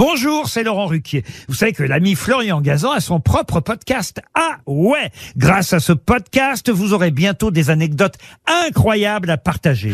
Bonjour, c'est Laurent Ruquier. Vous savez que l'ami Florian Gazan a son propre podcast. Ah ouais Grâce à ce podcast, vous aurez bientôt des anecdotes incroyables à partager.